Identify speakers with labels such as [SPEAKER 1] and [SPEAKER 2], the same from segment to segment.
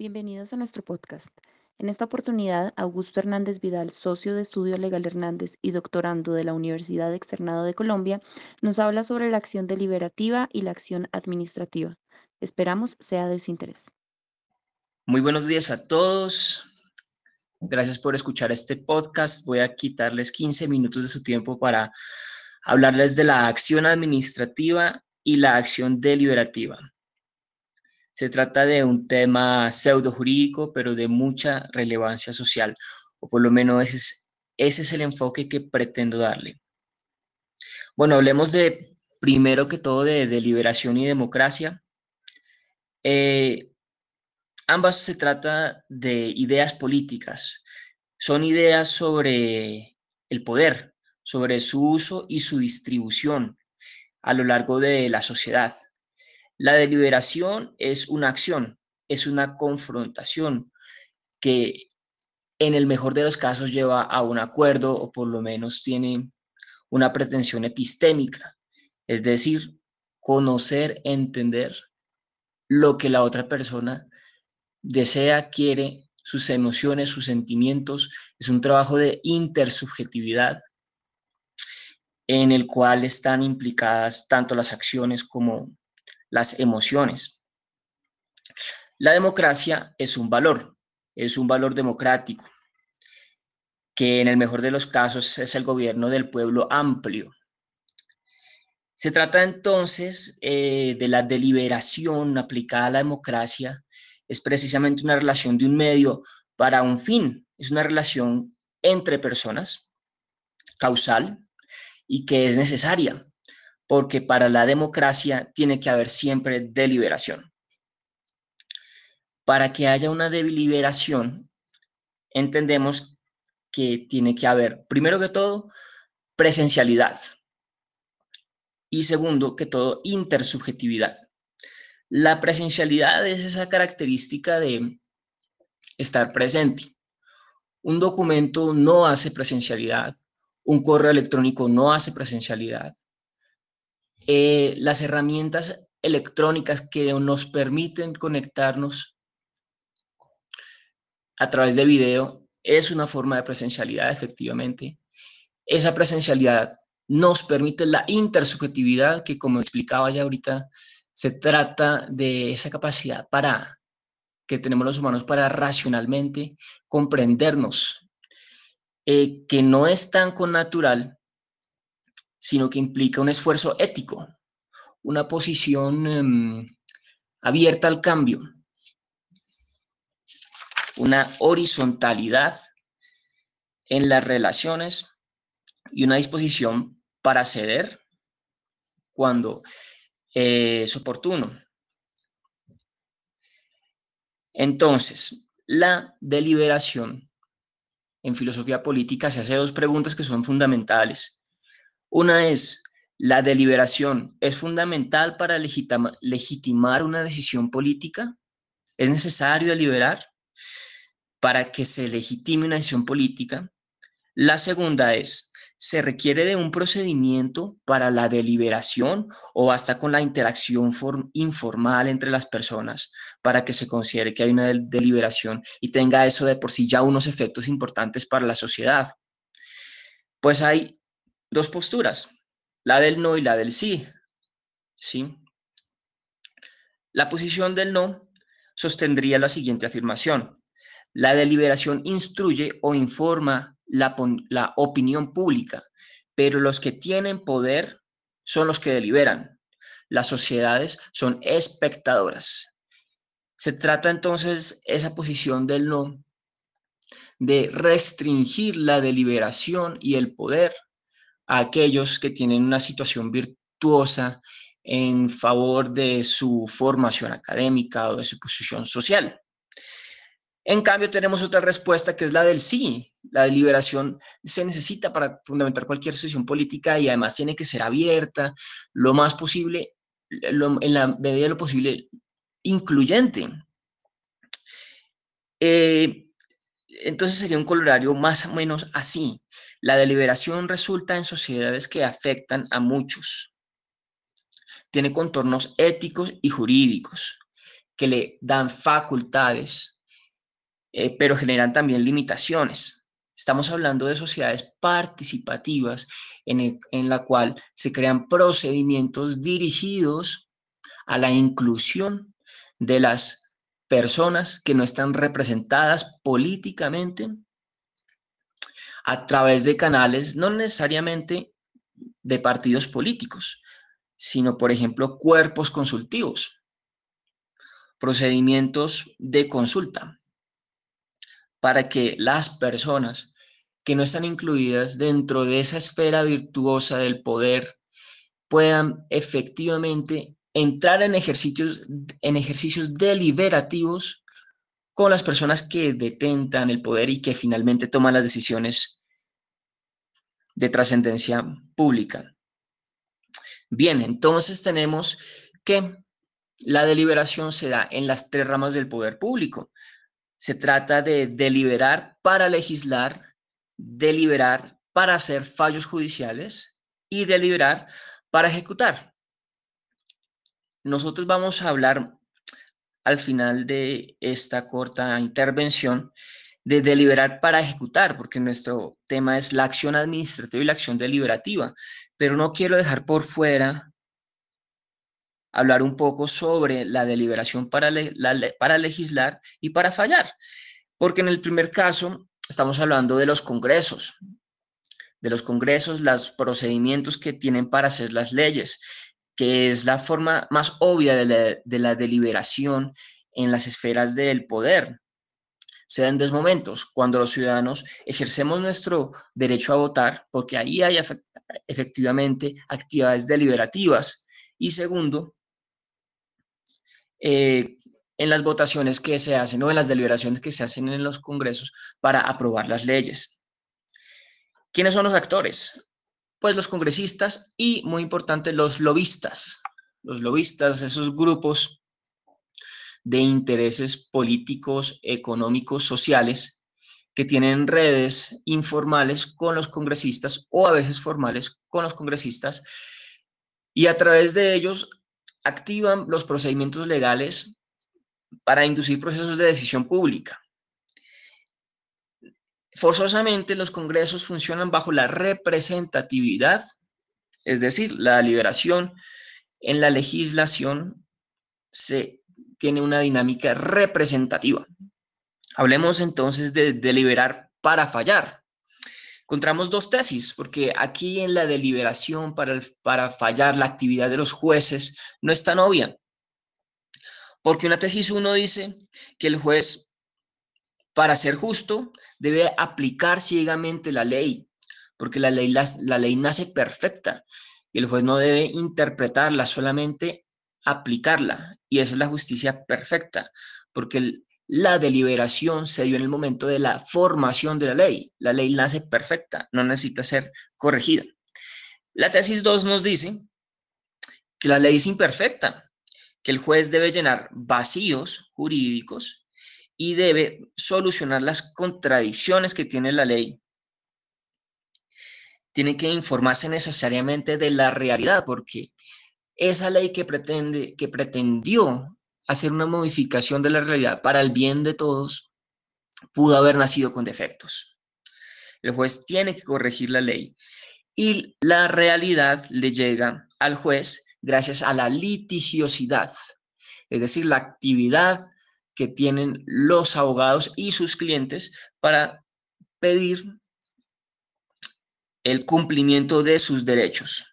[SPEAKER 1] Bienvenidos a nuestro podcast. En esta oportunidad, Augusto Hernández Vidal, socio de Estudio Legal Hernández y doctorando de la Universidad Externado de Colombia, nos habla sobre la acción deliberativa y la acción administrativa. Esperamos sea de su interés.
[SPEAKER 2] Muy buenos días a todos. Gracias por escuchar este podcast. Voy a quitarles 15 minutos de su tiempo para hablarles de la acción administrativa y la acción deliberativa. Se trata de un tema pseudo jurídico, pero de mucha relevancia social, o por lo menos ese es, el enfoque que pretendo darle. Bueno, hablemos de, primero que todo, de deliberación y democracia. Eh, ambas se trata de ideas políticas. Son ideas sobre el poder, sobre su uso y su distribución a lo largo de la sociedad. La deliberación es una acción, es una confrontación que en el mejor de los casos lleva a un acuerdo o por lo menos tiene una pretensión epistémica, es decir, conocer, entender lo que la otra persona desea, quiere, sus emociones, sus sentimientos. Es un trabajo de intersubjetividad en el cual están implicadas tanto las acciones como las emociones. La democracia es un valor, es un valor democrático, que en el mejor de los casos es el gobierno del pueblo amplio. Se trata entonces eh, de la deliberación aplicada a la democracia, es precisamente una relación de un medio para un fin, es una relación entre personas, causal, y que es necesaria porque para la democracia tiene que haber siempre deliberación. Para que haya una deliberación, entendemos que tiene que haber, primero que todo, presencialidad y segundo que todo, intersubjetividad. La presencialidad es esa característica de estar presente. Un documento no hace presencialidad, un correo electrónico no hace presencialidad, eh, las herramientas electrónicas que nos permiten conectarnos a través de video es una forma de presencialidad, efectivamente. Esa presencialidad nos permite la intersubjetividad, que como explicaba ya ahorita, se trata de esa capacidad para que tenemos los humanos para racionalmente comprendernos, eh, que no es tan connatural sino que implica un esfuerzo ético, una posición em, abierta al cambio, una horizontalidad en las relaciones y una disposición para ceder cuando es oportuno. Entonces, la deliberación en filosofía política se hace dos preguntas que son fundamentales. Una es, ¿la deliberación es fundamental para legitimar una decisión política? ¿Es necesario deliberar para que se legitime una decisión política? La segunda es, ¿se requiere de un procedimiento para la deliberación o basta con la interacción informal entre las personas para que se considere que hay una deliberación y tenga eso de por sí ya unos efectos importantes para la sociedad? Pues hay dos posturas, la del no y la del sí. ¿sí? La posición del no sostendría la siguiente afirmación. La deliberación instruye o informa la, la opinión pública, pero los que tienen poder son los que deliberan. Las sociedades son espectadoras. Se trata entonces esa posición del no de restringir la deliberación y el poder a aquellos que tienen una situación virtuosa en favor de su formación académica o de su posición social. En cambio, tenemos otra respuesta que es la del sí. La deliberación se necesita para fundamentar cualquier sesión política y además tiene que ser abierta, lo más posible, en la medida de lo posible, incluyente. Eh, entonces sería un colorario más o menos así. La deliberación resulta en sociedades que afectan a muchos. Tiene contornos éticos y jurídicos. que le dan facultades, eh, pero generan también limitaciones. Estamos hablando de sociedades participativas en, en la cual se crean procedimientos dirigidos a la inclusión de las personas que no están representadas políticamente a través de canales no necesariamente de partidos políticos, sino, por ejemplo, cuerpos consultivos, procedimientos de consulta, para que las personas que no están incluidas dentro de esa esfera virtuosa del poder puedan efectivamente entrar en ejercicios, en ejercicios deliberativos con las personas que detentan el poder y que finalmente toman las decisiones de trascendencia pública. Bien, entonces tenemos que la deliberación se da en las tres ramas del poder público. Se trata de deliberar para legislar, deliberar para hacer fallos judiciales y deliberar para ejecutar. Nosotros vamos a hablar al final de esta corta intervención de deliberar para ejecutar, porque nuestro tema es la acción administrativa y la acción deliberativa. Pero no quiero dejar por fuera hablar un poco sobre la deliberación para, legislar y para fallar, porque en el primer caso estamos hablando de los congresos, de los congresos, los procedimientos que tienen para hacer las leyes, que es la forma más obvia de la deliberación en las esferas del poder se dan dos momentos, cuando los ciudadanos ejercemos nuestro derecho a votar, porque ahí hay efectivamente actividades deliberativas, y segundo, eh, en las votaciones que se hacen o en las deliberaciones que se hacen en los congresos para aprobar las leyes. ¿Quiénes son los actores? Pues los congresistas y, muy importante, los lobistas. Los lobistas, esos grupos de intereses políticos, económicos, sociales, que tienen redes informales con los congresistas o a veces formales con los congresistas y a través de ellos activan los procedimientos legales para inducir procesos de decisión pública. Forzosamente los congresos funcionan bajo la representatividad, es decir, la liberación en la legislación se tiene una dinámica representativa. Hablemos entonces de deliberar para fallar. Encontramos dos tesis, porque aquí en la deliberación para, para fallar la actividad de los jueces no es tan obvia. Porque una tesis uno dice que el juez, para ser justo, debe aplicar ciegamente la ley, porque la ley, la, la ley nace perfecta y el juez no debe interpretarla, solamente aplicarla. Y es la justicia perfecta, porque la deliberación se dio en el momento de la formación de la ley. La ley nace perfecta, no necesita ser corregida. La tesis 2 nos dice que la ley es imperfecta, que el juez debe llenar vacíos jurídicos y debe solucionar las contradicciones que tiene la ley. Tiene que informarse necesariamente de la realidad, porque esa ley que, pretende, que pretendió hacer una modificación de la realidad para el bien de todos, pudo haber nacido con defectos. El juez tiene que corregir la ley y la realidad le llega al juez gracias a la litigiosidad, es decir, la actividad que tienen los abogados y sus clientes para pedir el cumplimiento de sus derechos.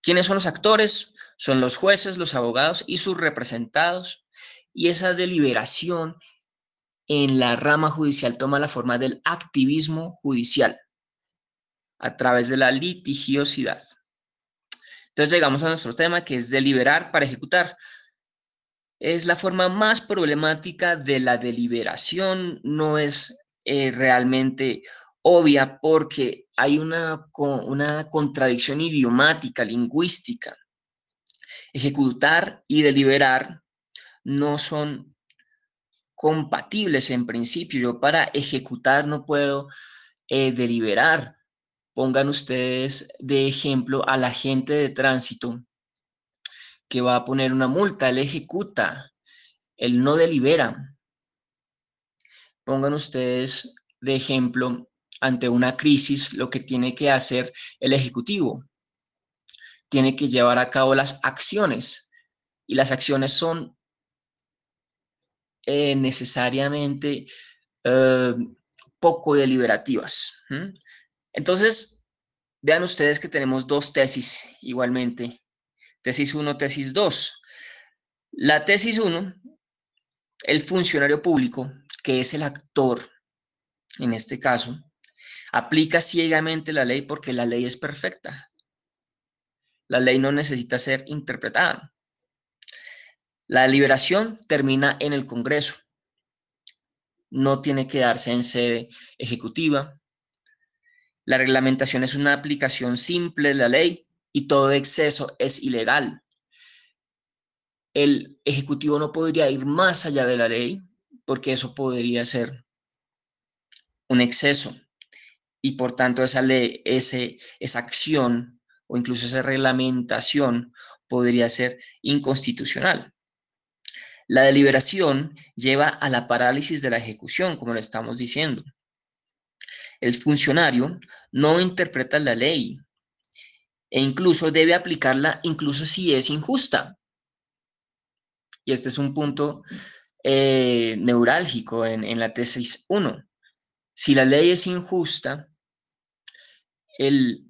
[SPEAKER 2] ¿Quiénes son los actores? Son los jueces, los abogados y sus representados. Y esa deliberación en la rama judicial toma la forma del activismo judicial a través de la litigiosidad. Entonces llegamos a nuestro tema que es deliberar para ejecutar. Es la forma más problemática de la deliberación, no es eh, realmente obvia porque hay una, una contradicción idiomática, lingüística. Ejecutar y deliberar no son compatibles en principio. Yo para ejecutar no puedo eh, deliberar. Pongan ustedes de ejemplo al agente de tránsito que va a poner una multa, él ejecuta él no delibera. Pongan ustedes de ejemplo ante una crisis lo que tiene que hacer el Ejecutivo. Tiene que llevar a cabo las acciones y las acciones son eh, necesariamente eh, poco deliberativas. Entonces, vean ustedes que tenemos dos tesis igualmente. Tesis 1, tesis 2. La tesis 1, el funcionario público, que es el actor en este caso, aplica ciegamente la ley porque la ley es perfecta. La ley no necesita ser interpretada. La deliberación termina en el Congreso. No tiene que darse en sede ejecutiva. La reglamentación es una aplicación simple de la ley y todo exceso es ilegal. El Ejecutivo no podría ir más allá de la ley porque eso podría ser un exceso y por tanto esa ley, ese, esa acción o incluso esa reglamentación podría ser inconstitucional. La deliberación lleva a la parálisis de la ejecución, como lo estamos diciendo. El funcionario no interpreta la ley e incluso debe aplicarla incluso si es injusta. Y este es un punto eh, neurálgico en, en la tesis 1. Si la ley es injusta, el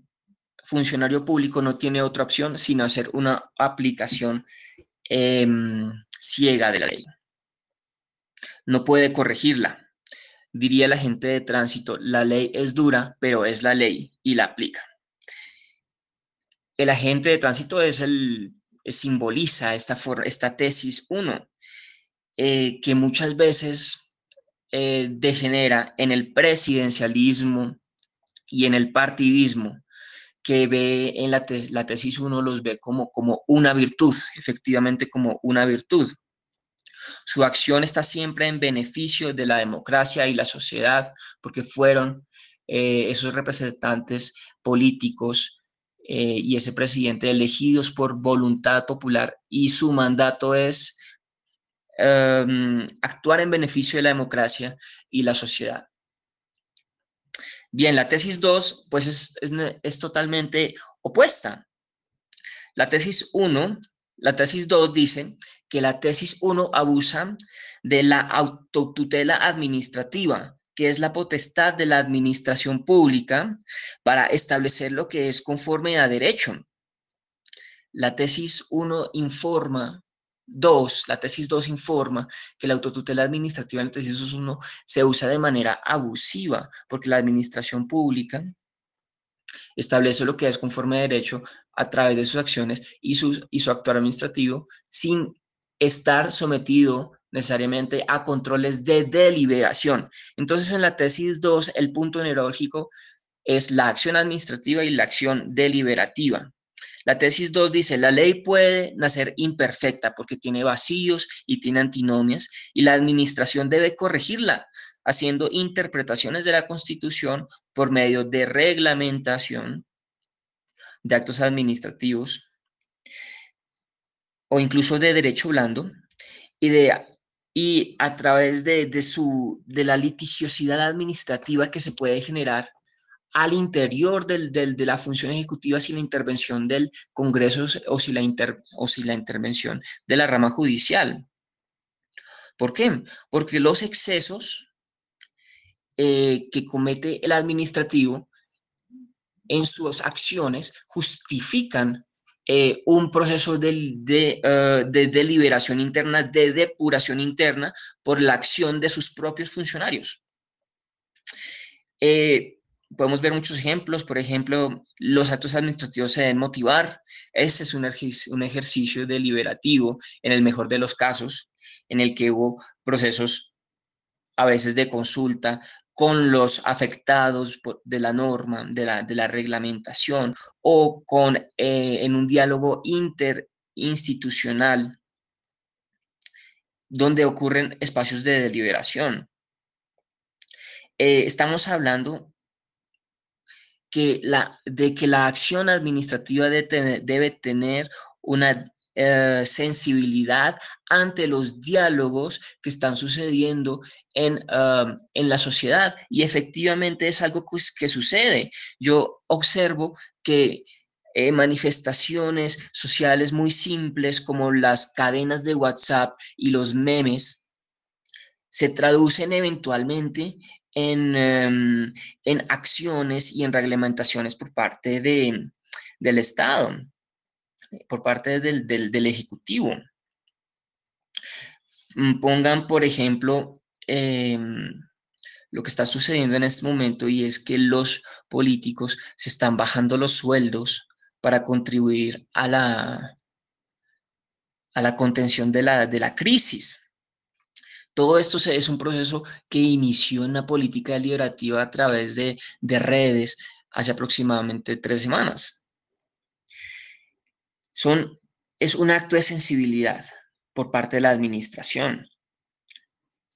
[SPEAKER 2] funcionario público no tiene otra opción sino hacer una aplicación em, ciega de la ley. No puede corregirla. Diría la gente de tránsito, la ley es dura, pero es la ley y la aplica. El agente de tránsito es el, simboliza esta, esta tesis 1, eh, que muchas veces eh, degenera en el presidencialismo y en el partidismo, que ve en la, la tesis uno los ve como, como una virtud, efectivamente como una virtud. Su acción está siempre en beneficio de la democracia y la sociedad, porque fueron eh, esos representantes políticos eh, y ese presidente elegidos por voluntad popular y su mandato es Em, actuar en beneficio de la democracia y la sociedad. Bien, la tesis 2, pues es, es, totalmente opuesta. La tesis 1, la tesis 2 dice que la tesis 1 abusa de la autotutela administrativa, que es la potestad de la administración pública para establecer lo que es conforme a derecho. La tesis 1 informa La tesis 2 informa que la autotutela administrativa en la tesis 1 se usa de manera abusiva porque la administración pública establece lo que es conforme derecho a través de sus acciones y, y su actuar administrativo sin estar sometido necesariamente a controles de deliberación. Entonces, en la tesis 2, el punto neurológico es la acción administrativa y la acción deliberativa. La tesis 2 dice, la ley puede nacer imperfecta porque tiene vacíos y tiene antinomias y la administración debe corregirla haciendo interpretaciones de la Constitución por medio de reglamentación de actos administrativos o incluso de derecho blando y, de, y a través de, de, su, de la litigiosidad administrativa que se puede generar al interior de la función ejecutiva sin la intervención del Congreso o si la, si intervención de la rama judicial. ¿Por qué? Porque los excesos eh, que comete el administrativo en sus acciones justifican eh, un proceso de, eh, de, deliberación interna, de depuración interna por la acción de sus propios funcionarios podemos ver muchos ejemplos, por ejemplo, los actos administrativos se deben motivar, ese es un, un ejercicio deliberativo en el mejor de los casos, en el que hubo procesos a veces de consulta con los afectados de la norma, de la, de la reglamentación o con, eh, en un diálogo interinstitucional donde ocurren espacios de deliberación. Eh, estamos hablando que la, de que la acción administrativa debe tener, una eh, sensibilidad ante los diálogos que están sucediendo en, um, en, la sociedad. Y efectivamente es algo que, sucede. Yo observo que eh, manifestaciones sociales muy simples como las cadenas de WhatsApp y los memes se traducen eventualmente en, em, en acciones y en reglamentaciones por parte de, del Estado, por parte del, del, Ejecutivo. Mm, pongan, por ejemplo, em, lo que está sucediendo en este momento y es que los políticos se están bajando los sueldos para contribuir a la, a la contención de la, de la crisis. Todo esto es un proceso que inició en la política deliberativa a través de, redes hace aproximadamente tres semanas. Son, es un acto de sensibilidad por parte de la administración.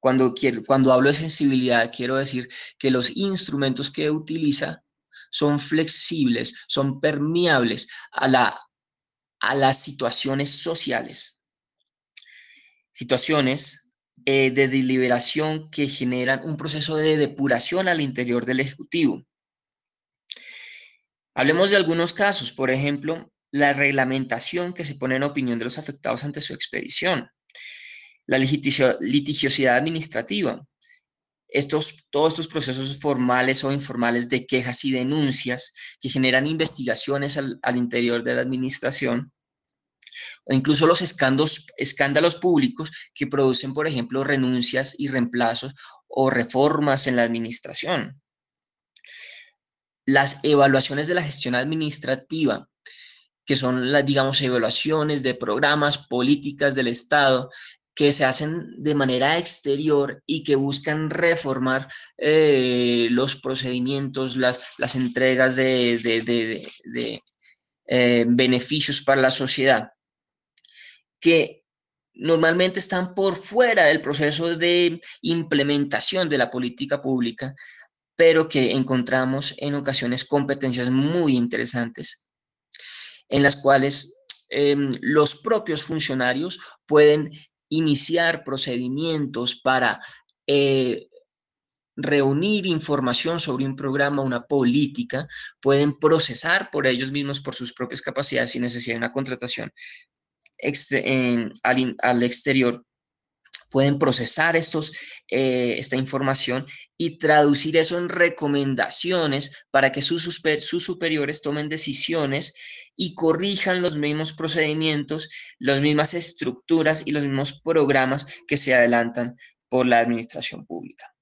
[SPEAKER 2] Cuando, quiero, cuando hablo de sensibilidad, quiero decir que los instrumentos que utiliza son flexibles, son permeables a, la, a las situaciones sociales. Situaciones eh, de deliberación que generan un proceso de depuración al interior del Ejecutivo. Hablemos de algunos casos, por ejemplo, la reglamentación que se pone en opinión de los afectados ante su expedición, la litigiosidad administrativa, estos, todos estos procesos formales o informales de quejas y denuncias que generan investigaciones al interior de la administración, o incluso los escándalos, escándalos públicos que producen, por ejemplo, renuncias y reemplazos o reformas en la administración. Las evaluaciones de la gestión administrativa, que son las, digamos, evaluaciones de programas, políticas del Estado, que se hacen de manera exterior y que buscan reformar eh, los procedimientos, las, las entregas de, eh, beneficios para la sociedad que normalmente están por fuera del proceso de implementación de la política pública, pero que encontramos en ocasiones competencias muy interesantes en las cuales em, los propios funcionarios pueden iniciar procedimientos para eh, reunir información sobre un programa, una política, pueden procesar por ellos mismos, por sus propias capacidades sin necesidad de una contratación, al, exterior pueden procesar estos, eh, esta información y traducir eso en recomendaciones para que sus, sus, superiores tomen decisiones y corrijan los mismos procedimientos, las mismas estructuras y los mismos programas que se adelantan por la administración pública.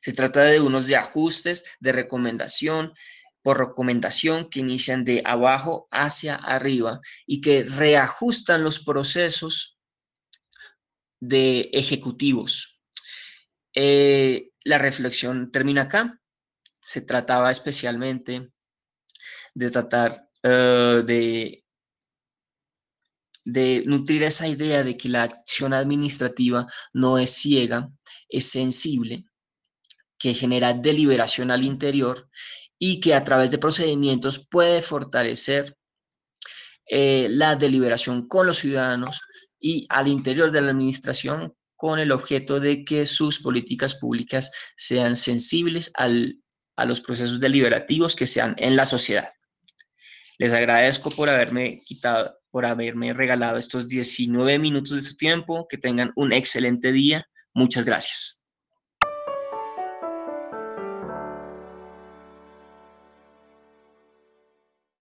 [SPEAKER 2] Se trata de unos de ajustes, de recomendación, por recomendación que inician de abajo hacia arriba y que reajustan los procesos de ejecutivos. Eh, la reflexión termina acá. Se trataba especialmente de tratar eh, de, de nutrir esa idea de que la acción administrativa no es ciega, es sensible, que genera deliberación al interior y que a través de procedimientos puede fortalecer eh, la deliberación con los ciudadanos y al interior de la administración con el objeto de que sus políticas públicas sean sensibles a los procesos deliberativos que sean en la sociedad. Les agradezco por haberme quitado, por haberme regalado estos 19 minutos de su tiempo. Que tengan un excelente día. Muchas gracias.